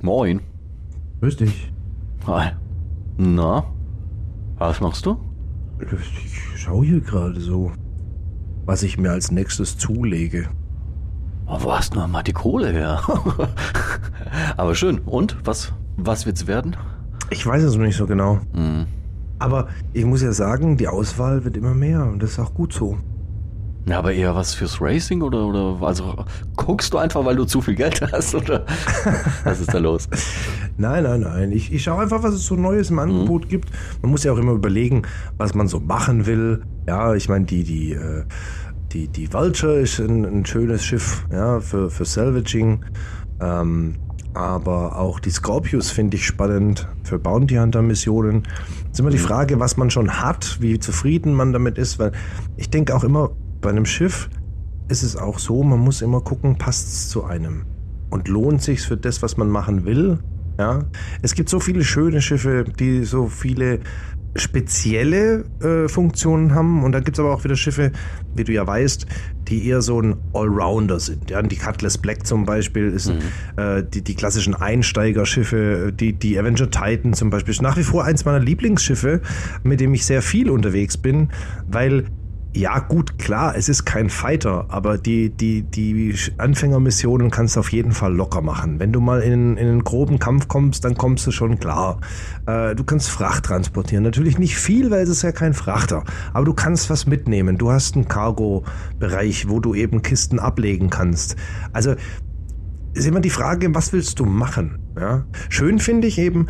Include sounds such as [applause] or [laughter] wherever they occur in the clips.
Moin. Grüß dich. Hi. Na? Was machst du? Ich schaue hier gerade so, was ich mir als nächstes zulege. Oh, wo hast du noch mal die Kohle her? [laughs] Aber schön. Und? Was, was wird's werden? Ich weiß es noch nicht so genau. Hm. Aber ich muss ja sagen, die Auswahl wird immer mehr und das ist auch gut so. Ja, aber eher was fürs Racing oder, oder also guckst du einfach, weil du zu viel Geld hast [laughs] oder was ist da los? Nein, nein, nein. Ich, ich schaue einfach, was es so Neues im Angebot gibt. Man muss ja auch immer überlegen, was man so machen will. Ja, ich meine, die, die, äh, die, die Vulture ist ein, ein schönes Schiff, ja, für, für Salvaging. Ähm, aber auch die Scorpius finde ich spannend für Bounty Hunter Missionen. ist immer die Frage, was man schon hat, wie zufrieden man damit ist, weil ich denke auch immer, bei einem Schiff ist es auch so, man muss immer gucken, passt es zu einem und lohnt sich für das, was man machen will. Ja, es gibt so viele schöne Schiffe, die so viele spezielle äh, Funktionen haben und dann gibt es aber auch wieder Schiffe, wie du ja weißt, die eher so ein Allrounder sind. Ja, die Cutlass Black zum Beispiel ist Mhm. äh, die, die klassischen Einsteigerschiffe, die, die Avenger Titan zum Beispiel ist nach wie vor eins meiner Lieblingsschiffe, mit dem ich sehr viel unterwegs bin, weil ja, gut, klar, es ist kein Fighter, aber die, die, die Anfängermissionen kannst du auf jeden Fall locker machen. Wenn du mal in, in einen groben Kampf kommst, dann kommst du schon klar. Äh, du kannst Fracht transportieren. Natürlich nicht viel, weil es ist ja kein Frachter. Aber du kannst was mitnehmen. Du hast einen Cargo-Bereich, wo du eben Kisten ablegen kannst. Also ist immer die Frage, was willst du machen? Ja? Schön finde ich eben,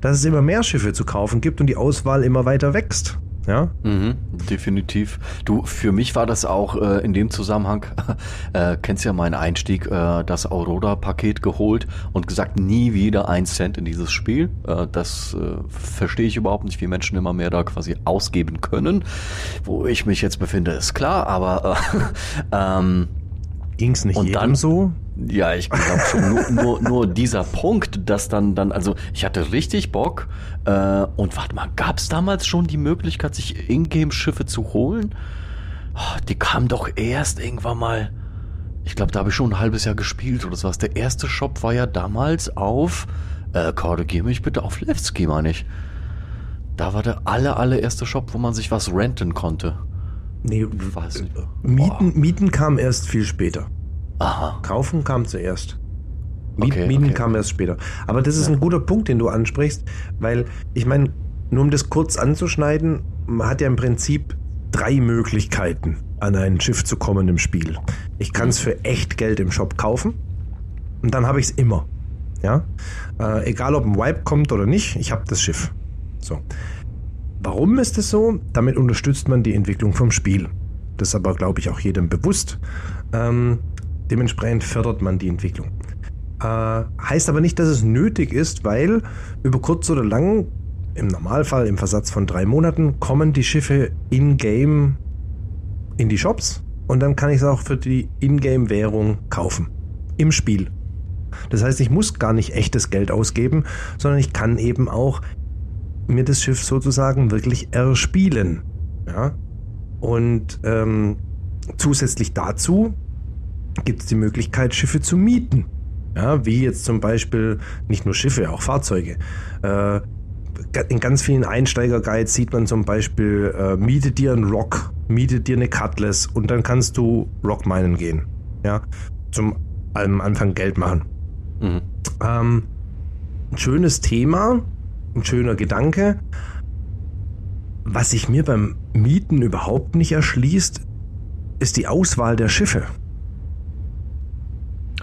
dass es immer mehr Schiffe zu kaufen gibt und die Auswahl immer weiter wächst. Ja? Mhm, definitiv. Du, für mich war das auch äh, in dem Zusammenhang, [laughs] äh, kennst ja meinen Einstieg, äh, das Aurora-Paket geholt und gesagt, nie wieder ein Cent in dieses Spiel. Äh, das äh, verstehe ich überhaupt nicht, wie Menschen immer mehr da quasi ausgeben können. Wo ich mich jetzt befinde, ist klar, aber äh, [laughs] ähm, Ging es nicht Und jedem dann- so? Ja, ich glaube schon nur, nur, nur dieser Punkt, dass dann, dann, also ich hatte richtig Bock. Äh, und warte mal, gab es damals schon die Möglichkeit, sich Ingame-Schiffe zu holen? Oh, die kamen doch erst irgendwann mal. Ich glaube, da habe ich schon ein halbes Jahr gespielt oder sowas. Der erste Shop war ja damals auf, äh, korrigier mich bitte, auf Levski, meine ich. Da war der aller, allererste Shop, wo man sich was renten konnte. Nee, Weiß nicht. Mieten, Mieten kam erst viel später. Aha. Kaufen kam zuerst. Miet, Okay, Mieten okay. kam erst später. Aber das ist ein guter Punkt, den du ansprichst, weil ich meine, nur um das kurz anzuschneiden, man hat ja im Prinzip drei Möglichkeiten, an ein Schiff zu kommen im Spiel. Ich kann es für echt Geld im Shop kaufen und dann habe ich es immer. Ja, äh, egal ob ein Wipe kommt oder nicht, ich habe das Schiff. So. Warum ist es so? Damit unterstützt man die Entwicklung vom Spiel. Das ist aber, glaube ich, auch jedem bewusst. Ähm, dementsprechend fördert man die Entwicklung. Äh, heißt aber nicht, dass es nötig ist, weil über kurz oder lang, im Normalfall im Versatz von drei Monaten, kommen die Schiffe in-game in die Shops und dann kann ich es auch für die Ingame-Währung kaufen. Im Spiel. Das heißt, ich muss gar nicht echtes Geld ausgeben, sondern ich kann eben auch mir das Schiff sozusagen wirklich erspielen. Ja? Und ähm, zusätzlich dazu gibt es die Möglichkeit, Schiffe zu mieten. Ja, wie jetzt zum Beispiel nicht nur Schiffe, auch Fahrzeuge. Äh, in ganz vielen Einsteiger-Guides sieht man zum Beispiel, äh, miete dir einen Rock, miete dir eine Cutlass und dann kannst du Rock minen gehen. Ja, zum am Anfang Geld machen. Mhm. Ähm, ein schönes Thema, ein schöner Gedanke. Was sich mir beim Mieten überhaupt nicht erschließt, ist die Auswahl der Schiffe.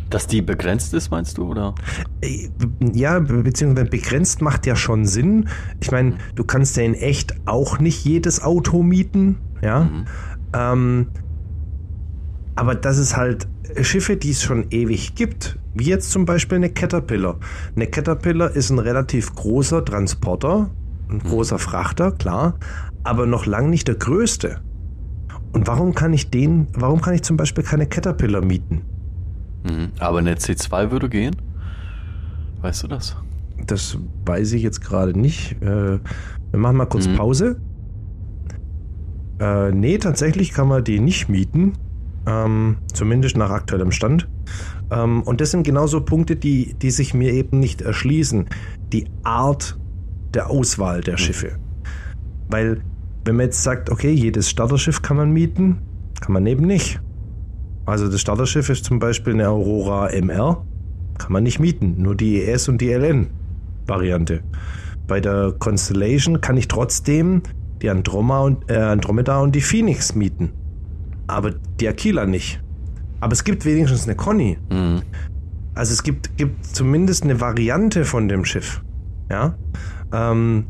Dass die begrenzt ist, meinst du, oder? Äh, Ja, be- beziehungsweise begrenzt macht ja schon Sinn. Ich meine, du kannst ja in echt auch nicht jedes Auto mieten, ja. Mhm. Ähm, aber das ist halt Schiffe, die es schon ewig gibt, wie jetzt zum Beispiel eine Caterpillar. Eine Caterpillar ist ein relativ großer Transporter, ein großer Frachter, klar, aber noch lang nicht der größte. Und warum kann ich den, warum kann ich zum Beispiel keine Caterpillar mieten? Mhm. Aber eine C2 würde gehen? Weißt du das? Das weiß ich jetzt gerade nicht. Äh, wir machen mal kurz Mhm. Pause. Äh, nee, tatsächlich kann man die nicht mieten. Ähm, zumindest nach aktuellem Stand. Ähm, und das sind genauso Punkte, die, die sich mir eben nicht erschließen. Die Art der Auswahl der Schiffe. Weil, wenn man jetzt sagt, okay, jedes Starterschiff kann man mieten, kann man eben nicht. Also das Starterschiff ist zum Beispiel eine Aurora MR, kann man nicht mieten, nur die ES und die LN-Variante. Bei der Constellation kann ich trotzdem die Androma und, äh, Andromeda und die Phoenix mieten. Aber die Aquila nicht. Aber es gibt wenigstens eine Conny. Mhm. Also es gibt, gibt zumindest eine Variante von dem Schiff. Ja. Ähm,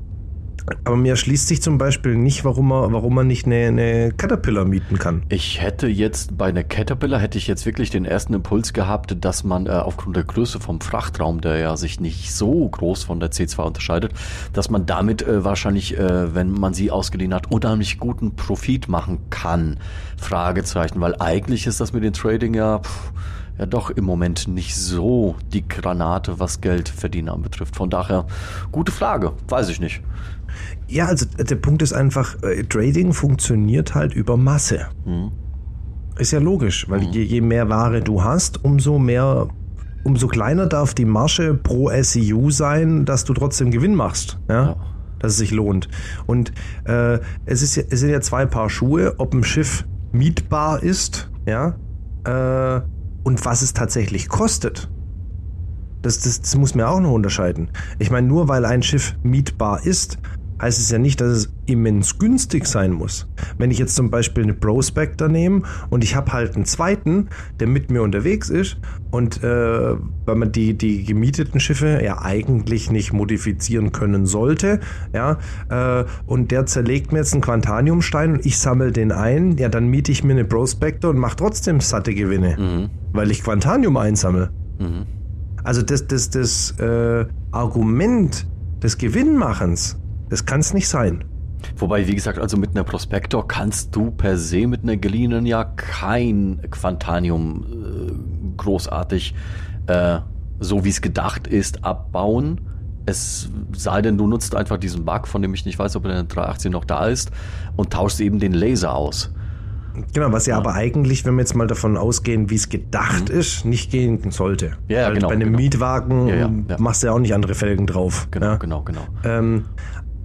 aber mir erschließt sich zum Beispiel nicht, warum man, warum man nicht eine, eine Caterpillar mieten kann. Ich hätte jetzt bei einer Caterpillar hätte ich jetzt wirklich den ersten Impuls gehabt, dass man äh, aufgrund der Größe vom Frachtraum, der ja sich nicht so groß von der C2 unterscheidet, dass man damit äh, wahrscheinlich, äh, wenn man sie ausgeliehen hat, unheimlich guten Profit machen kann. Fragezeichen, weil eigentlich ist das mit dem Trading ja, pff, ja doch im Moment nicht so die Granate, was Geld verdienen anbetrifft. Von daher, gute Frage, weiß ich nicht. Ja, also der Punkt ist einfach, äh, Trading funktioniert halt über Masse. Mhm. Ist ja logisch, weil je, je mehr Ware du hast, umso mehr, umso kleiner darf die Marge pro SEU sein, dass du trotzdem Gewinn machst. Ja. Ja. Dass es sich lohnt. Und äh, es, ist, es sind ja zwei Paar Schuhe, ob ein Schiff mietbar ist, ja, äh, und was es tatsächlich kostet. Das, das, das muss man auch noch unterscheiden. Ich meine, nur weil ein Schiff mietbar ist, heißt es ja nicht, dass es immens günstig sein muss. Wenn ich jetzt zum Beispiel eine Prospector nehme und ich habe halt einen zweiten, der mit mir unterwegs ist und äh, weil man die, die gemieteten Schiffe ja eigentlich nicht modifizieren können sollte, ja, äh, und der zerlegt mir jetzt einen Quantaniumstein und ich sammle den ein, ja, dann miete ich mir eine Prospector und mache trotzdem satte Gewinne, Mhm. weil ich Quantanium einsammle. Mhm. Also das, das, das äh, Argument des Gewinnmachens, das kann es nicht sein. Wobei, wie gesagt, also mit einer Prospektor kannst du per se mit einer geliehenen ja kein Quantanium äh, großartig, äh, so wie es gedacht ist, abbauen. Es sei denn, du nutzt einfach diesen Bug, von dem ich nicht weiß, ob der 380 noch da ist, und tauschst eben den Laser aus. Genau, was ja, aber eigentlich, wenn wir jetzt mal davon ausgehen, wie es gedacht ist, nicht gehen sollte. Mhm. Ja, ja, genau, Bei einem genau. Mietwagen Ja, ja, ja. machst du ja auch nicht andere Felgen drauf. Genau, ja? genau, genau. Ähm,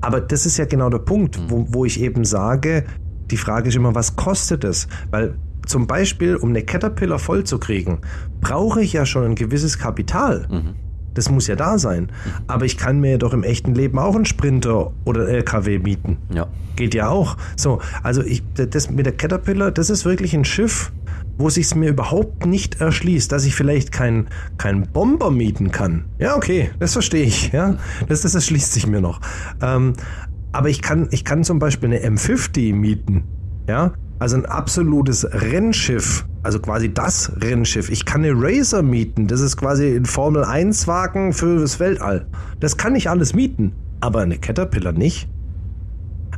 aber das ist ja genau der Punkt, Mhm. wo, wo ich eben sage, die Frage ist immer, was kostet es? Weil zum Beispiel, um eine Caterpillar voll zu kriegen, brauche ich ja schon ein gewisses Kapital. Mhm. Das muss ja da sein. Aber ich kann mir doch im echten Leben auch einen Sprinter oder einen LKW mieten. Ja. Geht ja auch. So, also ich, das mit der Caterpillar, das ist wirklich ein Schiff, wo sich's mir überhaupt nicht erschließt, dass ich vielleicht keinen kein Bomber mieten kann. Ja, okay, das verstehe ich. Ja, das, das erschließt sich mir noch. Ähm, aber ich kann, ich kann zum Beispiel eine M50 mieten. Ja, also ein absolutes Rennschiff. Also quasi das Rennschiff. Ich kann eine Racer mieten. Das ist quasi ein Formel 1 Wagen für das Weltall. Das kann ich alles mieten. Aber eine Caterpillar nicht.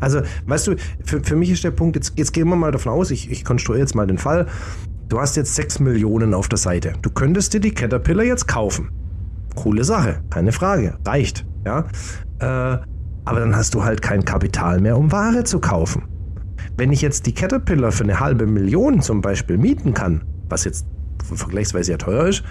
Also, weißt du, für, für mich ist der Punkt, jetzt, jetzt gehen wir mal davon aus, ich, ich konstruiere jetzt mal den Fall. Du hast jetzt 6 Millionen auf der Seite. Du könntest dir die Caterpillar jetzt kaufen. Coole Sache, keine Frage. Reicht, ja. Äh, aber dann hast du halt kein Kapital mehr, um Ware zu kaufen. Wenn ich jetzt die Caterpillar für eine halbe Million zum Beispiel mieten kann, was jetzt vergleichsweise ja teuer ist,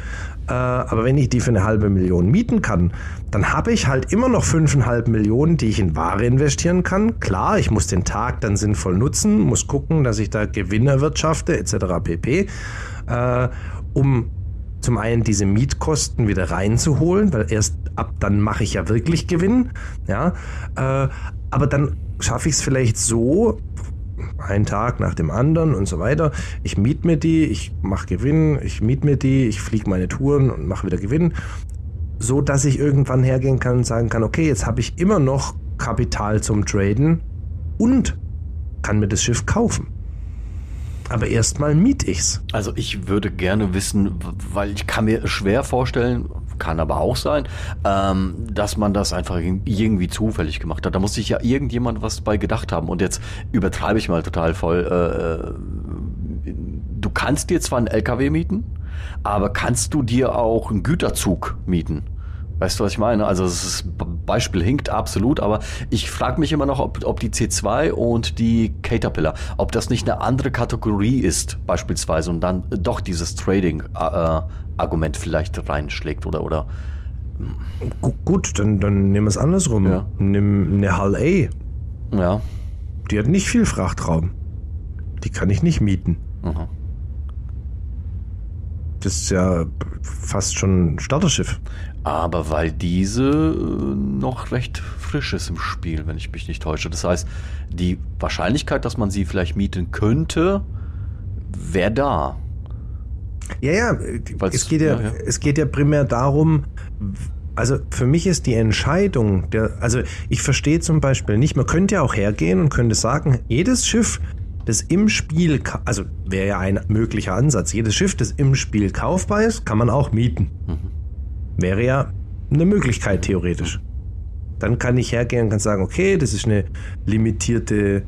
äh, aber wenn ich die für eine halbe Million mieten kann, dann habe ich halt immer noch fünfeinhalb Millionen, die ich in Ware investieren kann. Klar, ich muss den Tag dann sinnvoll nutzen, muss gucken, dass ich da Gewinn erwirtschafte, etc. pp. Äh, um zum einen diese Mietkosten wieder reinzuholen, weil erst ab dann mache ich ja wirklich Gewinn. Ja, äh, aber dann schaffe ich es vielleicht so, einen Tag nach dem anderen und so weiter. Ich miet mir die, ich mache Gewinn, ich miet mir die, ich fliege meine Touren und mache wieder Gewinn, so dass ich irgendwann hergehen kann und sagen kann, okay, jetzt habe ich immer noch Kapital zum Traden und kann mir das Schiff kaufen. Aber erstmal miet ich's. Also ich würde gerne wissen, weil ich kann mir schwer vorstellen, kann aber auch sein, ähm, dass man das einfach irgendwie zufällig gemacht hat. Da muss sich ja irgendjemand was bei gedacht haben. Und jetzt übertreibe ich mal total voll. Äh, äh du kannst dir zwar einen LKW mieten, aber kannst du dir auch einen Güterzug mieten? Weißt du, was ich meine? Also das Beispiel hinkt absolut, aber ich frage mich immer noch, ob, ob die C2 und die Caterpillar, ob das nicht eine andere Kategorie ist, beispielsweise, und dann doch dieses Trading-Argument äh, vielleicht reinschlägt oder oder. Gut, dann, dann nehmen wir es andersrum. Ja. Nimm eine Hull A. Ja. Die hat nicht viel Frachtraum. Die kann ich nicht mieten. Mhm. Das ist ja fast schon ein Starterschiff. Aber weil diese äh, noch recht frisch ist im Spiel, wenn ich mich nicht täusche. Das heißt, die Wahrscheinlichkeit, dass man sie vielleicht mieten könnte, wäre da. Ja, ja, es geht ja, ja, ja, es geht ja primär darum, also für mich ist die Entscheidung, der, also ich verstehe zum Beispiel nicht, man könnte ja auch hergehen und könnte sagen, jedes Schiff, das im Spiel, also wäre ja ein möglicher Ansatz, jedes Schiff, das im Spiel kaufbar ist, kann man auch mieten. Mhm. Wäre ja eine Möglichkeit theoretisch. Dann kann ich hergehen und kann sagen, okay, das ist eine limitierte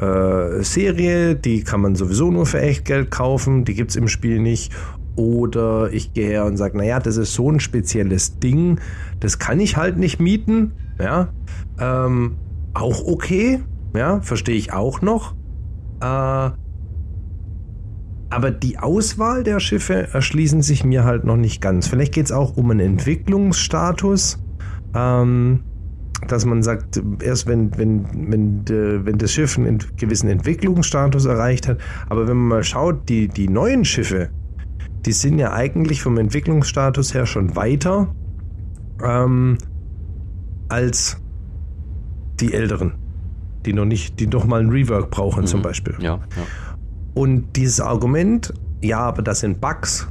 äh, Serie, die kann man sowieso nur für Echtgeld kaufen, die gibt es im Spiel nicht. Oder ich gehe her und sage, naja, das ist so ein spezielles Ding, das kann ich halt nicht mieten. Ja, ähm, auch okay, ja, verstehe ich auch noch. Äh, aber die Auswahl der Schiffe erschließen sich mir halt noch nicht ganz. Vielleicht geht es auch um einen Entwicklungsstatus. Ähm, dass man sagt, erst wenn, wenn, wenn, de, wenn das Schiff einen gewissen Entwicklungsstatus erreicht hat. Aber wenn man mal schaut, die, die neuen Schiffe, die sind ja eigentlich vom Entwicklungsstatus her schon weiter ähm, als die älteren, die noch nicht, die noch mal ein Rework brauchen mhm. zum Beispiel. Ja, ja. Und dieses Argument, ja, aber das sind Bugs,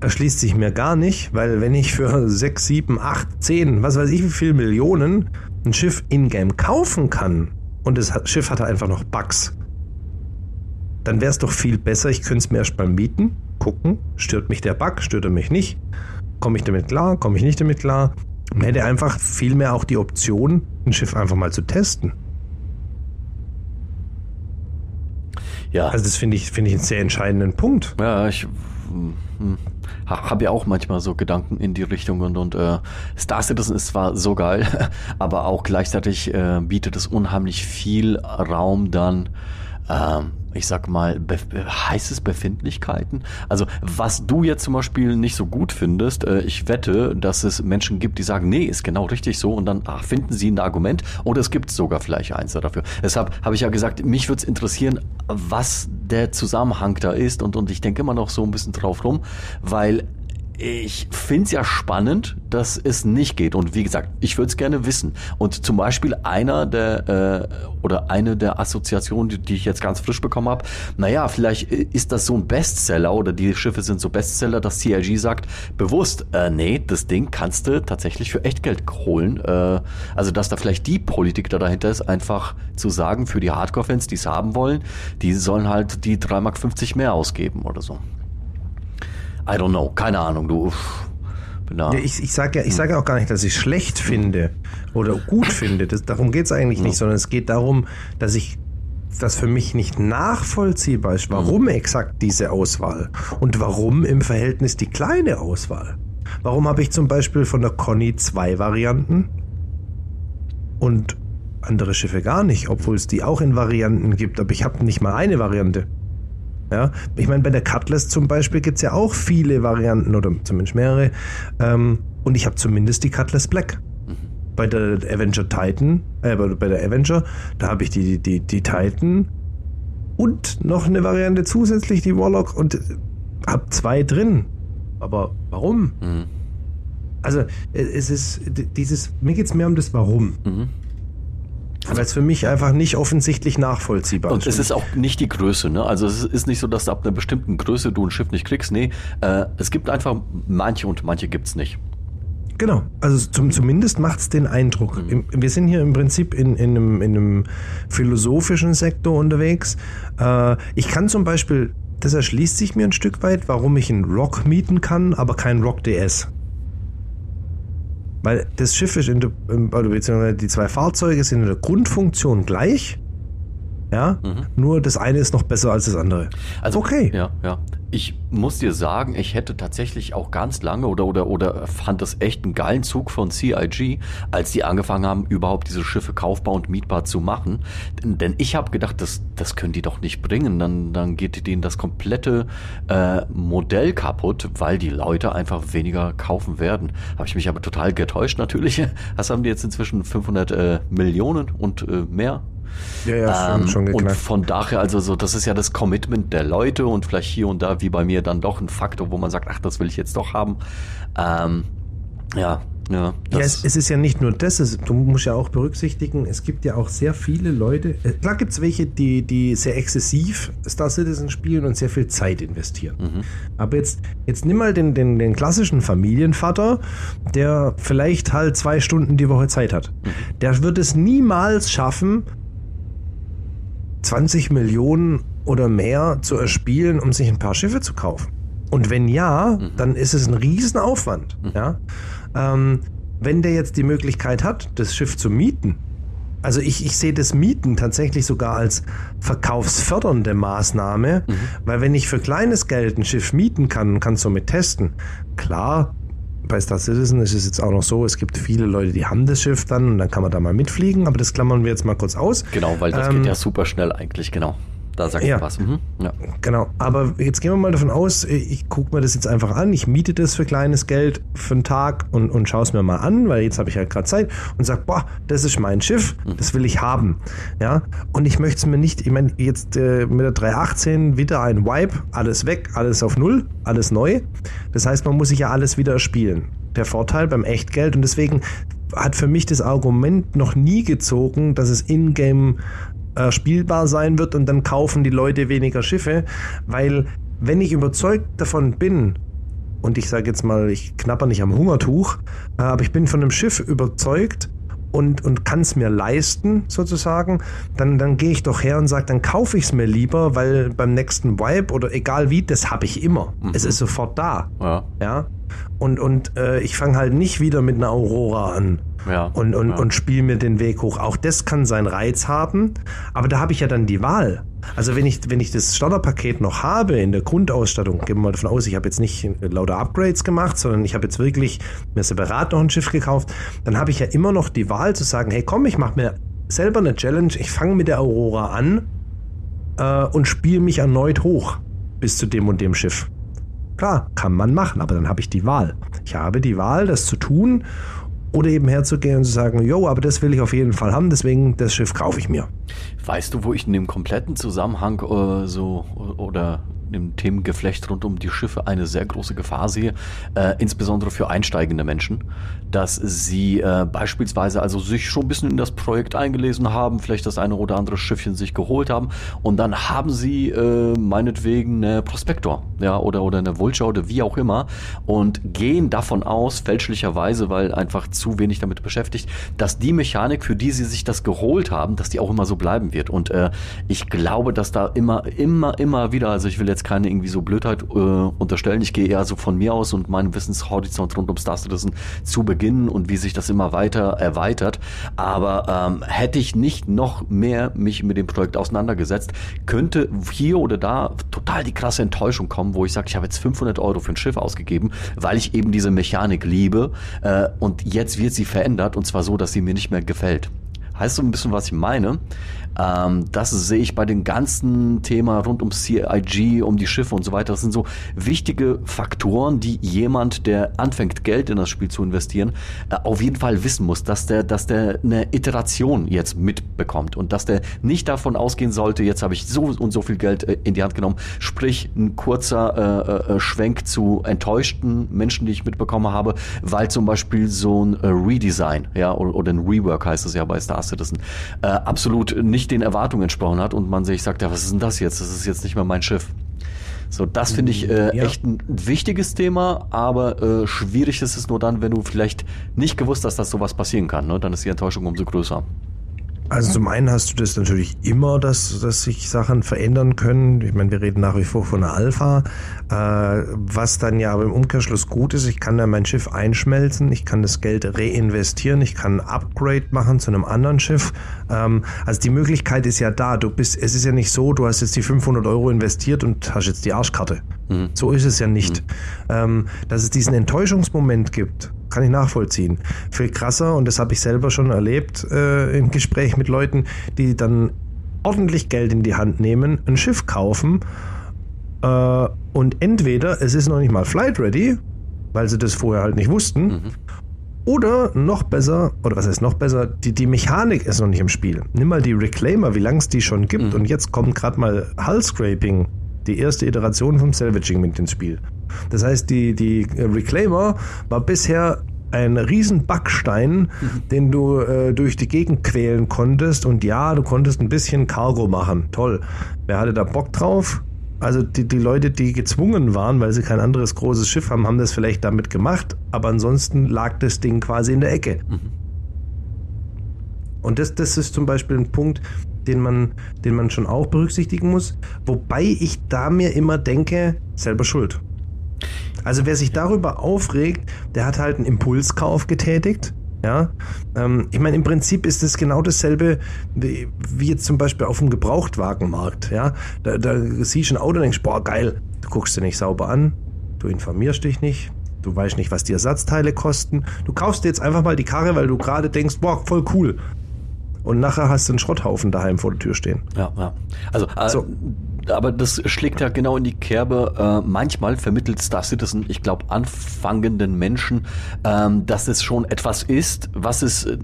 erschließt sich mir gar nicht, weil wenn ich für 6, 7, 8, 10, was weiß ich wie viele Millionen ein Schiff in-game kaufen kann und das Schiff hatte einfach noch Bugs, dann wäre es doch viel besser, ich könnte es mir erst mal mieten, gucken, stört mich der Bug, stört er mich nicht, komme ich damit klar, komme ich nicht damit klar und hätte einfach viel mehr auch die Option, ein Schiff einfach mal zu testen. Ja. Also das finde ich, finde ich einen sehr entscheidenden Punkt. Ja, ich hm, habe ja auch manchmal so Gedanken in die Richtung und, und äh, Star Citizen ist zwar so geil, [laughs] aber auch gleichzeitig äh, bietet es unheimlich viel Raum dann ähm, ich sag mal, be heißt es Befindlichkeiten? Also, was du jetzt zum Beispiel nicht so gut findest, äh, ich wette, dass es Menschen gibt, die sagen, nee, ist genau richtig so und dann ach, finden sie ein Argument oder es gibt sogar vielleicht eins dafür. Deshalb habe ich ja gesagt, mich würde es interessieren, was der Zusammenhang da ist und, und ich denke immer noch so ein bisschen drauf rum, weil ich finde es ja spannend, dass es nicht geht. Und wie gesagt, ich würde es gerne wissen. Und zum Beispiel einer der äh, oder eine der Assoziationen, die, die ich jetzt ganz frisch bekommen habe, naja, vielleicht ist das so ein Bestseller oder die Schiffe sind so Bestseller, dass CIG sagt, bewusst, äh, nee, das Ding kannst du tatsächlich für Echtgeld holen. Äh, also dass da vielleicht die Politik da dahinter ist, einfach zu sagen, für die Hardcore-Fans, die es haben wollen, die sollen halt die 3,50 Mark mehr ausgeben oder so. I don't know, keine Ahnung, du. Ja, ich, ich sage ja, ich sage auch gar nicht, dass ich schlecht finde oder gut finde. Das, darum geht es eigentlich nicht, sondern es geht darum, dass ich das für mich nicht nachvollziehbar ist, warum mhm. exakt diese Auswahl und warum im Verhältnis die kleine Auswahl. Warum habe ich zum Beispiel von der Conny zwei Varianten und andere Schiffe gar nicht, obwohl es die auch in Varianten gibt, aber ich habe nicht mal eine Variante. Ja, ich meine, bei der Cutlass zum Beispiel gibt es ja auch viele Varianten oder zumindest mehrere. Ähm, und ich habe zumindest die Cutlass Black. Mhm. Bei der Avenger Titan, äh, bei der Avenger, da habe ich die, die, die Titan und noch eine Variante zusätzlich, die Warlock, und habe zwei drin. Aber warum? Mhm. Also, es ist dieses, mir geht es mehr um das Warum. Mhm. Weil es für mich einfach nicht offensichtlich nachvollziehbar ist. Und es ist auch nicht die Größe, ne? Also es ist nicht so, dass ab einer bestimmten Größe du ein Schiff nicht kriegst. Nee, äh, es gibt einfach manche und manche gibt es nicht. Genau, also zum, zumindest macht es den Eindruck. Mhm. Wir sind hier im Prinzip in, in, einem, in einem philosophischen Sektor unterwegs. Äh, ich kann zum Beispiel, das erschließt sich mir ein Stück weit, warum ich einen Rock mieten kann, aber kein Rock DS. Weil das Schiff ist in der, beziehungsweise die zwei Fahrzeuge sind in der Grundfunktion gleich. Ja, Mhm. nur das eine ist noch besser als das andere. Also, okay. Ja, ja. Ich muss dir sagen, ich hätte tatsächlich auch ganz lange oder, oder, oder fand das echt einen geilen Zug von CIG, als die angefangen haben, überhaupt diese Schiffe kaufbar und mietbar zu machen. Denn, denn ich habe gedacht, das, das können die doch nicht bringen. Dann, dann geht denen das komplette äh, Modell kaputt, weil die Leute einfach weniger kaufen werden. Habe ich mich aber total getäuscht natürlich. [laughs] Was haben die jetzt inzwischen 500 äh, Millionen und äh, mehr? Ja, ja, Ähm, schon, schon und von daher, also so, das ist ja das Commitment der Leute und vielleicht hier und da, wie bei mir, dann doch ein Faktor, wo man sagt, ach, das will ich jetzt doch haben. Ähm, ja, ja. Ja, es, es ist ja nicht nur das, es, du musst ja auch berücksichtigen, es gibt ja auch sehr viele Leute, äh, klar gibt es welche, die, die sehr exzessiv Star Citizen spielen und sehr viel Zeit investieren. Mhm. Aber jetzt, jetzt nimm mal den, den, den klassischen Familienvater, der vielleicht halt zwei Stunden die Woche Zeit hat. Mhm. Der wird es niemals schaffen, 20 Millionen oder mehr zu erspielen, um sich ein paar Schiffe zu kaufen. Und wenn ja, Mhm. dann ist es ein Riesenaufwand. Ja? Ähm, wenn der jetzt die Möglichkeit hat, das Schiff zu mieten, also ich, ich sehe das Mieten tatsächlich sogar als verkaufsfördernde Maßnahme, Mhm. weil wenn ich für kleines Geld ein Schiff mieten kann und kann es somit testen, klar, bei Star Citizen ist es jetzt auch noch so, es gibt viele Leute, die haben das Schiff dann und dann kann man da mal mitfliegen, aber das klammern wir jetzt mal kurz aus. Genau, weil das Ähm, geht ja super schnell eigentlich, genau. Da sagst ja. was. Mhm. Ja. Genau, aber jetzt gehen wir mal davon aus, ich gucke mir das jetzt einfach an, ich miete das für kleines Geld für einen Tag und, und schaue es mir mal an, weil jetzt habe ich halt gerade Zeit und sage, boah, das ist mein Schiff, das will ich haben. Ja, und ich möchte es mir nicht, ich meine, jetzt äh, mit der 318 wieder ein Wipe, alles weg, alles auf Null, alles neu. Das heißt, man muss sich ja alles wieder erspielen. Der Vorteil beim Echtgeld und deswegen hat für mich das Argument noch nie gezogen, dass es in-game äh, spielbar sein wird und dann kaufen die Leute weniger Schiffe, weil wenn ich überzeugt davon bin, und ich sage jetzt mal, ich knapper nicht am Hungertuch, äh, aber ich bin von einem Schiff überzeugt und, und kann es mir leisten, sozusagen, dann, dann gehe ich doch her und sage, dann kaufe ich es mir lieber, weil beim nächsten Vibe oder egal wie, das habe ich immer. Es ist sofort da. Ja. Ja. Und, und äh, ich fange halt nicht wieder mit einer Aurora an Ja, und, und, ja. und spiele mir den Weg hoch. Auch das kann seinen Reiz haben, aber da habe ich ja dann die Wahl. Also wenn ich, wenn ich das Starterpaket noch habe in der Grundausstattung, gehen wir mal davon aus, ich habe jetzt nicht lauter Upgrades gemacht, sondern ich habe jetzt wirklich mir separat noch ein Schiff gekauft, dann habe ich ja immer noch die Wahl zu sagen, hey komm, ich mache mir selber eine Challenge, ich fange mit der Aurora an äh, und spiele mich erneut hoch bis zu dem und dem Schiff. Klar, kann man machen, aber dann habe ich die Wahl. Ich habe die Wahl, das zu tun oder eben herzugehen und zu sagen, jo, aber das will ich auf jeden Fall haben, deswegen das Schiff kaufe ich mir. Weißt du, wo ich in dem kompletten Zusammenhang äh, so oder im Themengeflecht rund um die Schiffe eine sehr große Gefahr sehe, äh, insbesondere für einsteigende Menschen, dass sie äh, beispielsweise also sich schon ein bisschen in das Projekt eingelesen haben, vielleicht das eine oder andere Schiffchen sich geholt haben und dann haben sie äh, meinetwegen eine Prospektor, ja, oder, oder eine Vulture oder wie auch immer und gehen davon aus, fälschlicherweise, weil einfach zu wenig damit beschäftigt, dass die Mechanik, für die sie sich das geholt haben, dass die auch immer so bleiben wird. Und äh, ich glaube, dass da immer, immer, immer wieder, also ich will jetzt keine irgendwie so Blödheit äh, unterstellen, ich gehe eher so von mir aus und meinem Wissenshorizont rund um Star Citizen zu beginnen und wie sich das immer weiter erweitert. Aber ähm, hätte ich nicht noch mehr mich mit dem Projekt auseinandergesetzt, könnte hier oder da total die krasse Enttäuschung kommen, wo ich sage, ich habe jetzt 500 Euro für ein Schiff ausgegeben, weil ich eben diese Mechanik liebe äh, und jetzt wird sie verändert und zwar so, dass sie mir nicht mehr gefällt. Heißt so ein bisschen, was ich meine. Ähm, das sehe ich bei dem ganzen Thema rund um CIG, um die Schiffe und so weiter. Das sind so wichtige Faktoren, die jemand, der anfängt, Geld in das Spiel zu investieren, äh, auf jeden Fall wissen muss, dass der, dass der eine Iteration jetzt mitbekommt und dass der nicht davon ausgehen sollte, jetzt habe ich so und so viel Geld äh, in die Hand genommen. Sprich, ein kurzer äh, äh, Schwenk zu enttäuschten Menschen, die ich mitbekommen habe, weil zum Beispiel so ein äh, Redesign, ja, oder, oder ein Rework heißt es ja bei Star Citizen, äh, absolut nicht den Erwartungen entsprochen hat und man sich sagt, ja, was ist denn das jetzt? Das ist jetzt nicht mehr mein Schiff. So, das finde ich äh, Ja. echt ein wichtiges Thema, aber äh, schwierig ist es nur dann, wenn du vielleicht nicht gewusst hast, dass sowas passieren kann. Ne? Dann ist die Enttäuschung umso größer. Also zum einen hast du das natürlich immer, dass, dass sich Sachen verändern können. Ich meine, wir reden nach wie vor von einer Alpha, äh, was dann ja aber im Umkehrschluss gut ist. Ich kann da mein Schiff einschmelzen, ich kann das Geld reinvestieren, ich kann ein Upgrade machen zu einem anderen Schiff. Ähm, also die Möglichkeit ist ja da. Du bist, es ist ja nicht so, du hast jetzt die 500 Euro investiert und hast jetzt die Arschkarte. So ist es ja nicht. Ähm, dass es diesen Enttäuschungsmoment gibt, kann ich nachvollziehen. Viel krasser, und das habe ich selber schon erlebt äh, im Gespräch mit Leuten, die dann ordentlich Geld in die Hand nehmen, ein Schiff kaufen äh, und entweder es ist noch nicht mal flight ready, weil sie das vorher halt nicht wussten, oder noch besser, oder was heißt noch besser, die, die Mechanik ist noch nicht im Spiel. Nimm mal die Reclaimer, wie lange es die schon gibt, und jetzt kommt gerade mal Hull Scraping, die erste Iteration vom Salvaging mit ins Spiel. Das heißt, die, die Reclaimer war bisher ein riesen Backstein, den du äh, durch die Gegend quälen konntest. Und ja, du konntest ein bisschen Cargo machen. Toll. Wer hatte da Bock drauf? Also die, die Leute, die gezwungen waren, weil sie kein anderes großes Schiff haben, haben das vielleicht damit gemacht. Aber ansonsten lag das Ding quasi in der Ecke. Und das, das ist zum Beispiel ein Punkt, den man, den man schon auch berücksichtigen muss. Wobei ich da mir immer denke, selber schuld. Also wer sich darüber aufregt, der hat halt einen Impulskauf getätigt. Ja, ähm, ich meine, im Prinzip ist es genau dasselbe wie, wie jetzt zum Beispiel auf dem Gebrauchtwagenmarkt. Ja, da, da siehst du ein Auto und denkst, boah, geil. Du guckst dir nicht sauber an, du informierst dich nicht, du weißt nicht, was die Ersatzteile kosten. Du kaufst dir jetzt einfach mal die Karre, weil du gerade denkst, boah, voll cool. Und nachher hast du einen Schrotthaufen daheim vor der Tür stehen. Ja, ja. Also, äh, So. Aber das schlägt ja genau in die Kerbe. Äh, manchmal vermittelt Star Citizen, ich glaube, anfangenden Menschen, ähm, dass es schon etwas ist, was es, äh,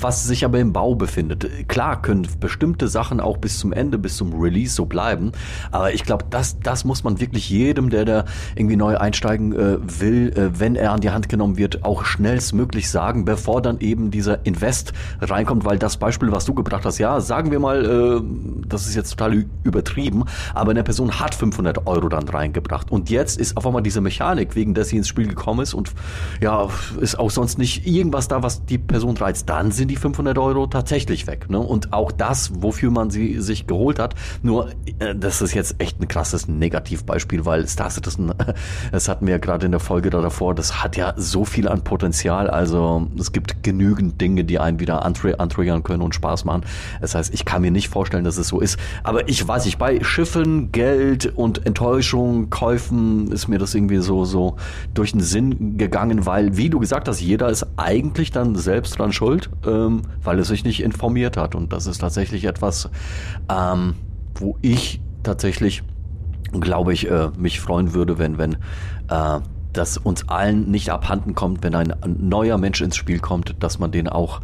was sich aber im Bau befindet. Klar können bestimmte Sachen auch bis zum Ende, bis zum Release so bleiben, aber ich glaube, das, das muss man wirklich jedem, der da irgendwie neu einsteigen äh, will, äh, wenn er an die Hand genommen wird, auch schnellstmöglich sagen, bevor dann eben dieser Invest reinkommt, weil das Beispiel, was du gebracht hast, ja, sagen wir mal, äh, das ist jetzt total übertrieben, aber eine Person hat 500 Euro dann reingebracht und jetzt ist auf einmal diese Mechanik, wegen der sie ins Spiel gekommen ist und ja, ist auch sonst nicht irgendwas da, was die Person reizt, dann sind die 500 Euro tatsächlich weg. Ne? Und auch das, wofür man sie sich geholt hat, nur äh, das ist jetzt echt ein krasses Negativbeispiel, weil Star Citizen, [laughs] das hatten wir ja gerade in der Folge da davor, das hat ja so viel an Potenzial, also es gibt genügend Dinge, die einen wieder antri antriggern können und Spaß machen. Das heißt, ich kann mir nicht vorstellen, dass es so ist, aber ich weiß nicht, bei Schiffen, Geld und Enttäuschung, Käufen ist mir das irgendwie so, so durch den Sinn gegangen, weil, wie du gesagt hast, jeder ist eigentlich dann selbst dran schuld, ähm, weil er sich nicht informiert hat. Und das ist tatsächlich etwas, ähm, wo ich tatsächlich, glaube ich, äh, mich freuen würde, wenn, wenn äh, das uns allen nicht abhanden kommt, wenn ein neuer Mensch ins Spiel kommt, dass man den auch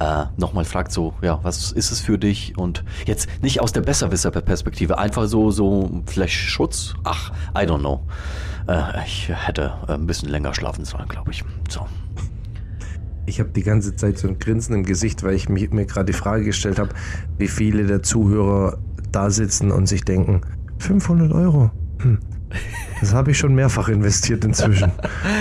äh, nochmal fragt, so, ja, was ist es für dich? Und jetzt nicht aus der Besserwisser-Perspektive, einfach so, so, vielleicht Schutz? Ach, I don't know. Äh, ich hätte äh, ein bisschen länger schlafen sollen, glaube ich. So. Ich habe die ganze Zeit so ein Grinsen im Gesicht, weil ich mich, mir gerade die Frage gestellt habe, wie viele der Zuhörer da sitzen und sich denken, 500 Euro. Hm. Das habe ich schon mehrfach investiert inzwischen.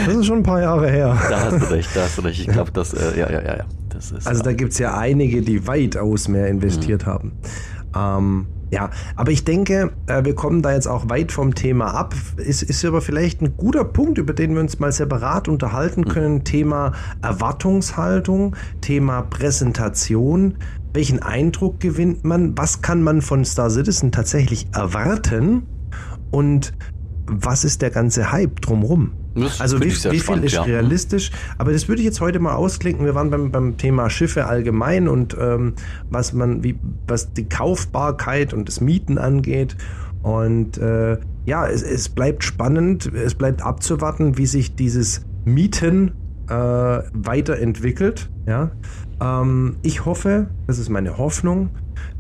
Das ist schon ein paar Jahre her. Da hast du recht, da hast du recht. Ich glaube, das, äh, ja, ja, ja, ja. Das ist, Also da gibt es ja einige, die weitaus mehr investiert haben. Ähm, ja, aber ich denke, äh, wir kommen da jetzt auch weit vom Thema ab. Ist, ist aber vielleicht ein guter Punkt, über den wir uns mal separat unterhalten können. Thema Erwartungshaltung, Thema Präsentation. Welchen Eindruck gewinnt man? Was kann man von Star Citizen tatsächlich erwarten? Und was ist der ganze Hype drumrum? Das Also wie, wie viel spannend, ist ja. realistisch? Aber das würde ich jetzt heute mal ausklinken. Wir waren beim, beim Thema Schiffe allgemein und ähm, was man, wie, was die Kaufbarkeit und das Mieten angeht. Und äh, ja, es, es bleibt spannend, es bleibt abzuwarten, wie sich dieses Mieten äh, weiterentwickelt. Ja? Ähm, ich hoffe, das ist meine Hoffnung,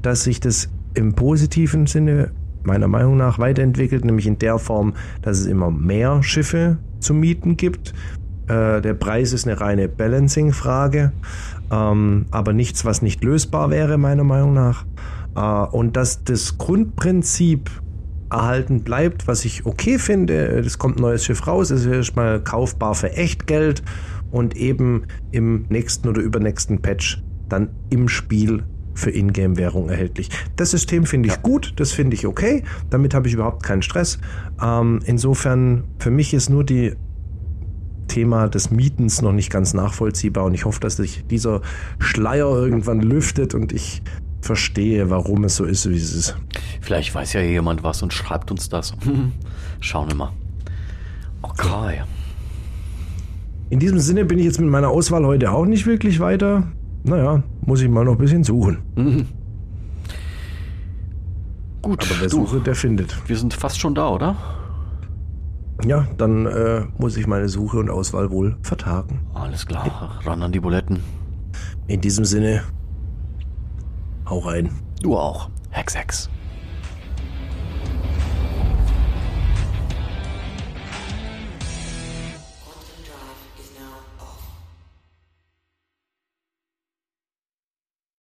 dass sich das im positiven Sinne meiner Meinung nach weiterentwickelt, nämlich in der Form, dass es immer mehr Schiffe zu mieten gibt. Äh, der Preis ist eine reine Balancing-Frage, ähm, aber nichts, was nicht lösbar wäre, meiner Meinung nach. Äh, und dass das Grundprinzip erhalten bleibt, was ich okay finde. Es kommt ein neues Schiff raus, es ist erstmal kaufbar für Echtgeld und eben im nächsten oder übernächsten Patch dann im Spiel für Ingame-Währung erhältlich. Das System finde ich ja. gut, das finde ich okay, damit habe ich überhaupt keinen Stress. Ähm, insofern, für mich ist nur die Thema des Mietens noch nicht ganz nachvollziehbar und ich hoffe, dass sich dieser Schleier irgendwann lüftet und ich verstehe, warum es so ist, wie es ist. Vielleicht weiß ja jemand was und schreibt uns das. [laughs] Schauen wir mal. Okay. In diesem Sinne bin ich jetzt mit meiner Auswahl heute auch nicht wirklich weiter. Naja, muss ich mal noch ein bisschen suchen. Mhm. Gut. Aber wer sucht, der findet. Wir sind fast schon da, oder? Ja, dann äh, muss ich meine Suche und Auswahl wohl vertagen. Alles klar, ran an die Buletten. In diesem Sinne, hau rein. Du auch. Hex, Hex.